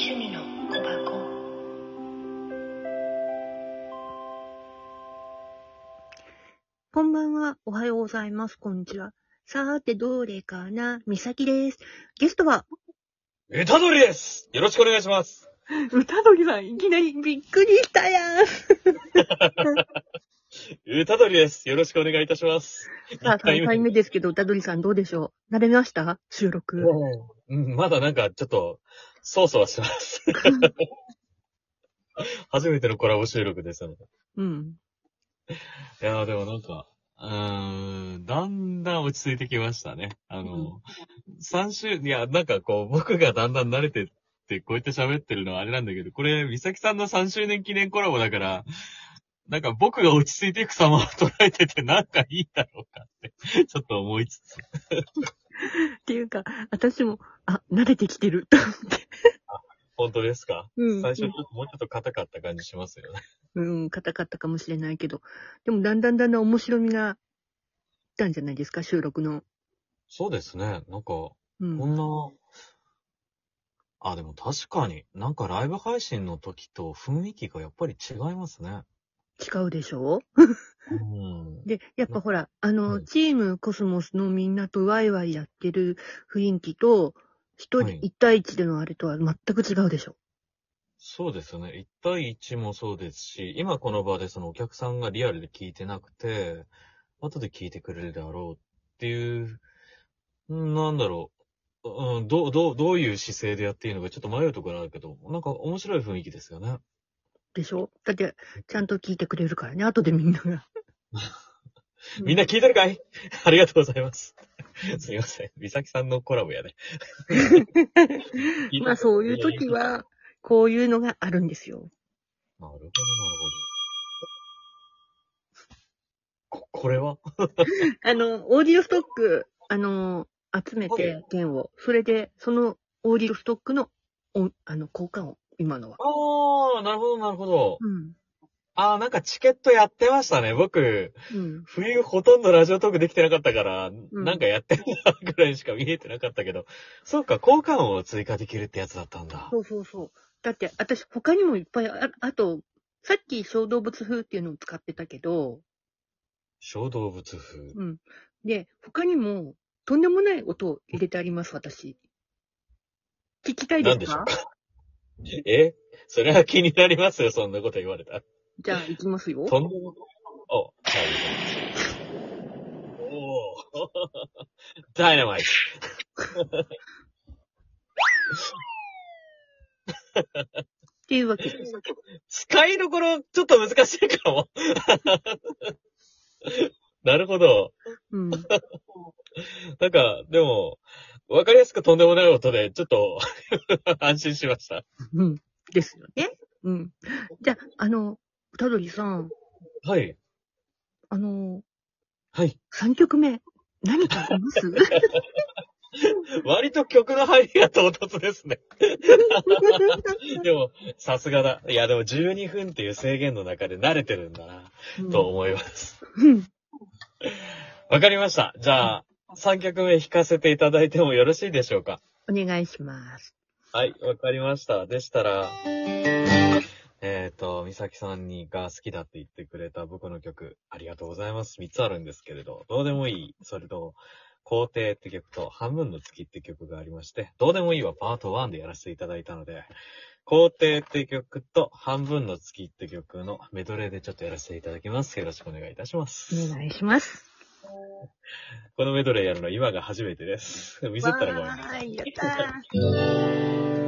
趣味の小箱こんばんは。おはようございます。こんにちは。さーて、どれかな？みさきです。ゲストは、歌取ですよろしくお願いします 歌鳥さん、いきなりびっくりしたやん。歌取ですよろしくお願いいたします。さあ、一回3回目ですけど、歌鳥さんどうでしょう？慣れました？収録。うん、まだなんかちょっと、そわそわしてます。初めてのコラボ収録ですので。うん。いやーでもなんか、うーん、だんだん落ち着いてきましたね。あの、3週、いや、なんかこう、僕がだんだん慣れてって、こうやって喋ってるのはあれなんだけど、これ、美咲さんの3周年記念コラボだから、なんか僕が落ち着いていく様を捉えててなんかいいだろうかって、ちょっと思いつつ。っていうか、私も、あ、慣れてきてる。と思って。本当ですか？うん。最初ちょっともうちょっと硬かった感じしますよね。うん、硬かったかもしれないけど。でも、だんだんだんだん面白みが、来たんじゃないですか？収録の。そうですね。なんか、うん。こんな、あ、でも確かに、なんかライブ配信の時と雰囲気がやっぱり違いますね。違うでしょ？うん。で、やっぱほら、あの、はいチームコスモスのみんなとワイワイやってる雰囲気と、一人はい一対一でのあれとは全く違うでしょ。そうですよね。1対1もそうですし、今この場でそのお客さんがリアルで聞いてなくて、後で聞いてくれるであろうっていう、んなんだろう。うん、どう、どう、どういう姿勢でやっていいのかちょっと迷うところあるけど、なんか面白い雰囲気ですよね。でしょ？だって、ちゃんと聞いてくれるからね、後でみんなが。みんな聞いてるかい？ありがとうございます。すいません。美咲さんのコラボやね。まあそういう時。は、こういうのがあるんですよ。なるほど、なるほど。こ、これは？あの、オーディオストック、あの、集めはて、件を。それで、そのオーディオストックの、おあの、交換を、今のは。ああ、なるほど、なるほど。うん。ああ、なんかチケットやってましたね。僕、うん。冬ほとんどラジオトークできてなかったから、んなんかやってるなぐらいしか見えてなかったけど、そうか、交換を追加できるってやつだったんだ。そうそうそう。だって、私、他にもいっぱいあ、あと、さっき小動物風っていうのを使ってたけど、小動物風？うん。で、他にも、とんでもない音を入れてあります、私。聞きたいでなんでしょうすかか？え？それは気になりますよ、そんなこと言われたら。じゃあ、行きますよ。とんでも、お、はい。おー ダイナマイト。っていうわけです。使いどころ、ちょっと難しいかも。なるほど。うん。なんか、でも、わかりやすくとんでもない音で、ちょっと、安心しました。うん。ですよね。うん。じゃあ、あの、たどりさん、はい。あの、はい。3曲目、何かあります？割と曲の入りが唐突ですね。でも、さすがだ。いや、でも12分っていう制限の中で慣れてるんだな、と思います。うん。わかりました。じゃあ、3曲目弾かせていただいてもよろしいでしょうか？お願いします。はい、わかりました。でしたら、えっ、と、美咲さんにが好きだって言ってくれた僕の曲、ありがとうございます。3つあるんですけれど、どうでもいい。それと、皇帝って曲と、半分の月って曲がありまして、どうでもいいはパート1でやらせていただいたので、皇帝って曲と、半分の月って曲のメドレーでちょっとやらせていただきます。よろしくお願いいたします。お願いします。このメドレーやるの今が初めてです。ミスったらごめんなさい、やったー。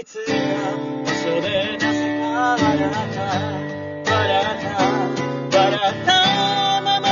いつか場所でなぜか笑った笑った笑ったまま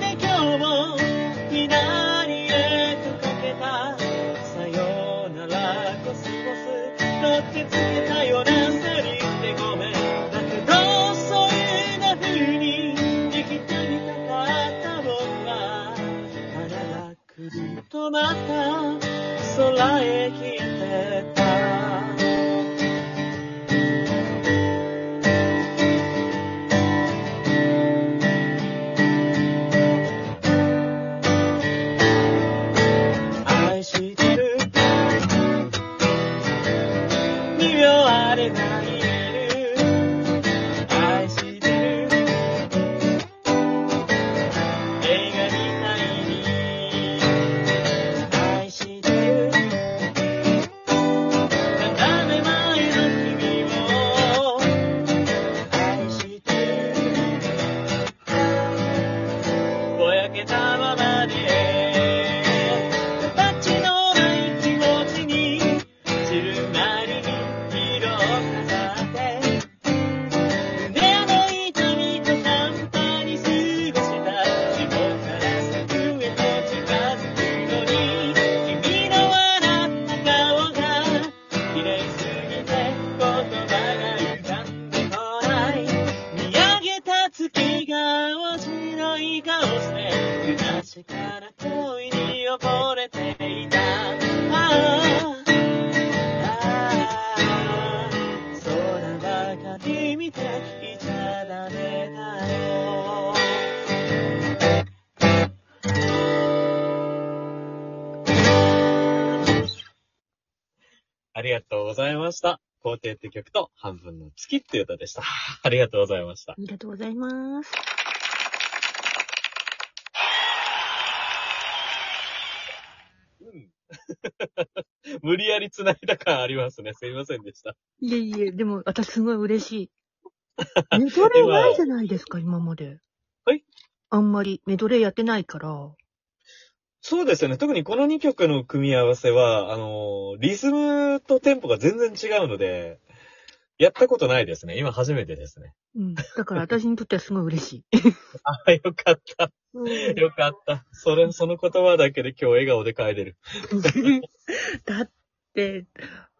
で今日も左へとかけたさよならコスコスどっちつけたようなセリフでごめんだけどそういうな風に生きてみたかったもんは腹がくじっとまた空へ消ありがとうございました。皇帝って曲と半分の月っていう歌でした。ありがとうございましたあ。りがとうございます。うん。無理やり繋いだ感ありますね。すいませんでした。いえいえ、でも私すごい嬉しい。メドレーないじゃないですか、今まで。はいあんまりメドレーやってないから。そうですよね。特にこの2曲の組み合わせは、あの、リズムとテンポが全然違うので、やったことないですね。今初めてですね。うん。だから私にとってはすごい嬉しい。あ、よかった。うんよかった。それ、その言葉だけで今日笑顔で帰れる。だって、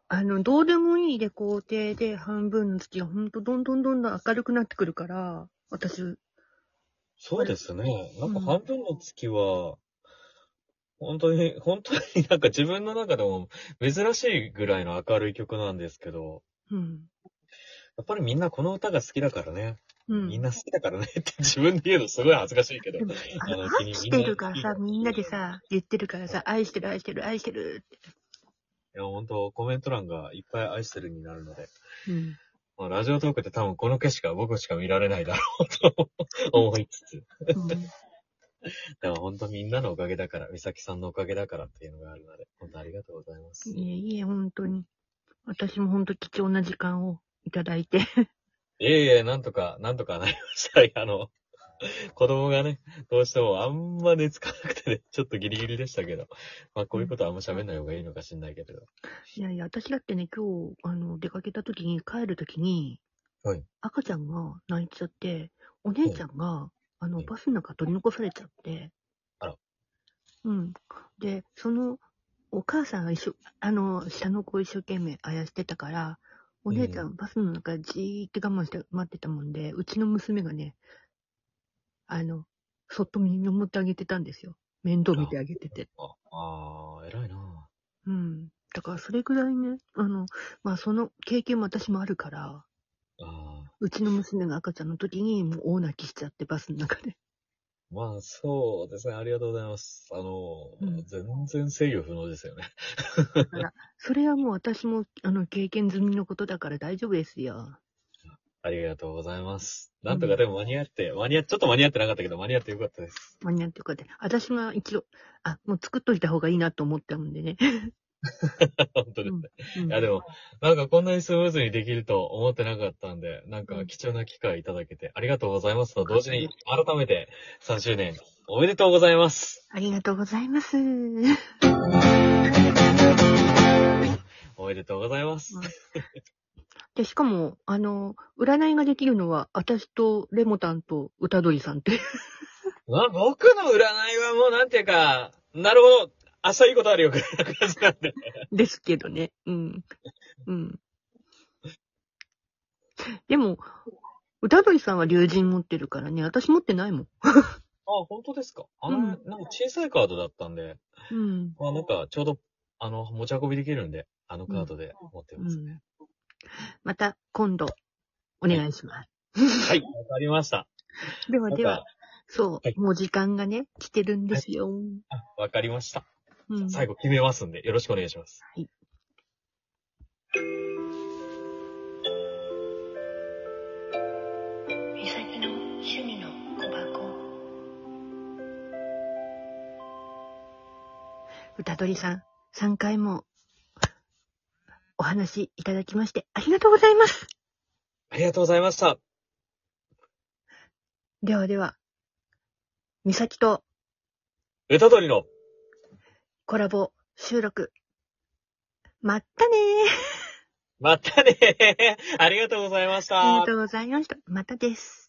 あの、どうでもいいレコーデで半分の月がほんとどんどんどんどん明るくなってくるから、私、そうですね。なんか半分の月は、本当に、本当になんか自分の中でも珍しいぐらいの明るい曲なんですけど、うん。やっぱりみんなこの歌が好きだからね。うん。みんな好きだからねって自分で言うのすごい恥ずかしいけどあの愛してるからさ、みんなでさ、言ってるからさ、愛してる、愛してる、愛してるって。いや、本当コメント欄がいっぱい愛してるになるので。うん。まあ、ラジオトークって多分この景色は僕しか見られないだろうと思いつつ。うん でも本当みんなのおかげだから、美咲さんのおかげだからっていうのがあるので、本当ありがとうございます。いえいえ、本当に。私も本当貴重な時間をいただいて。いえいえ、なんとか、なんとかなりました。あの、子供がね、どうしてもあんま寝つかなくてね、ちょっとギリギリでしたけど、まあこういうことはあんま喋んない方がいいのかしんないけれど。いやいや、私だってね、今日、あの、出かけた時に、帰る時に、はい赤ちゃんが泣いちゃって、お姉ちゃんが、あの、はいバスの中取り残されちゃって。あら。うん。で、その、お母さんが一緒、あの、下の子を一生懸命あやしてたから、お姉ちゃん、バスの中でじーって我慢して待ってたもんで、うちの娘がね、あの、そっと見守ってあげてたんですよ。面倒見てあげてて。ああー、偉いなうん。だからそれくらいね、あの、まあその経験も私もあるから、あうちの娘が赤ちゃんの時にもう大泣きしちゃってバスの中で。ーまあ、そうですね。ありがとうございます。あの、うん全然制御不能ですよね。それはもう私もあの経験済みのことだから大丈夫ですよ。ありがとうございます。なんとかでも間に合って、間に合っ、ちょっと間に合ってなかったけど、間に合ってよかったです。間に合ってよかった。私が一応、あ、もう作っといた方がいいなと思ったもんでね。本当ですね。うんいや、でも、なんかこんなにスムーズにできると思ってなかったんで、なんか貴重な機会いただけてありがとうございますと同時に、改めて3周年おめでとうございます。ありがとうございます。おめでとうございます。で、しかも、あの、占いができるのは、私とレモタンと歌鳥さんって。まあ、僕の占いはもうなんていうか、なるほど、明日いいことあるよ、ぐらいな感じなんで。ですけどね。うん。うん。でも、歌鳥さんは竜神持ってるからね、私持ってないもん。あ、本当ですか？あの、うんなんか小さいカードだったんで、うん。まあなんかちょうど、あの、持ち運びできるんで、あのカードで持ってますね。また今度、お願いします。はい、わかりました。ではではなんか、そう、はいもう時間がね、来てるんですよ。あわかりました。うん、最後決めますんで、よろしくお願いします。美咲の趣味の小箱。歌鳥さん、3回もお話いただきましてありがとうございます。ありがとうございました。ではでは、美咲と歌取りの、コラボ収録。まったねー。またねー ありがとうございました。ありがとうございました。またです。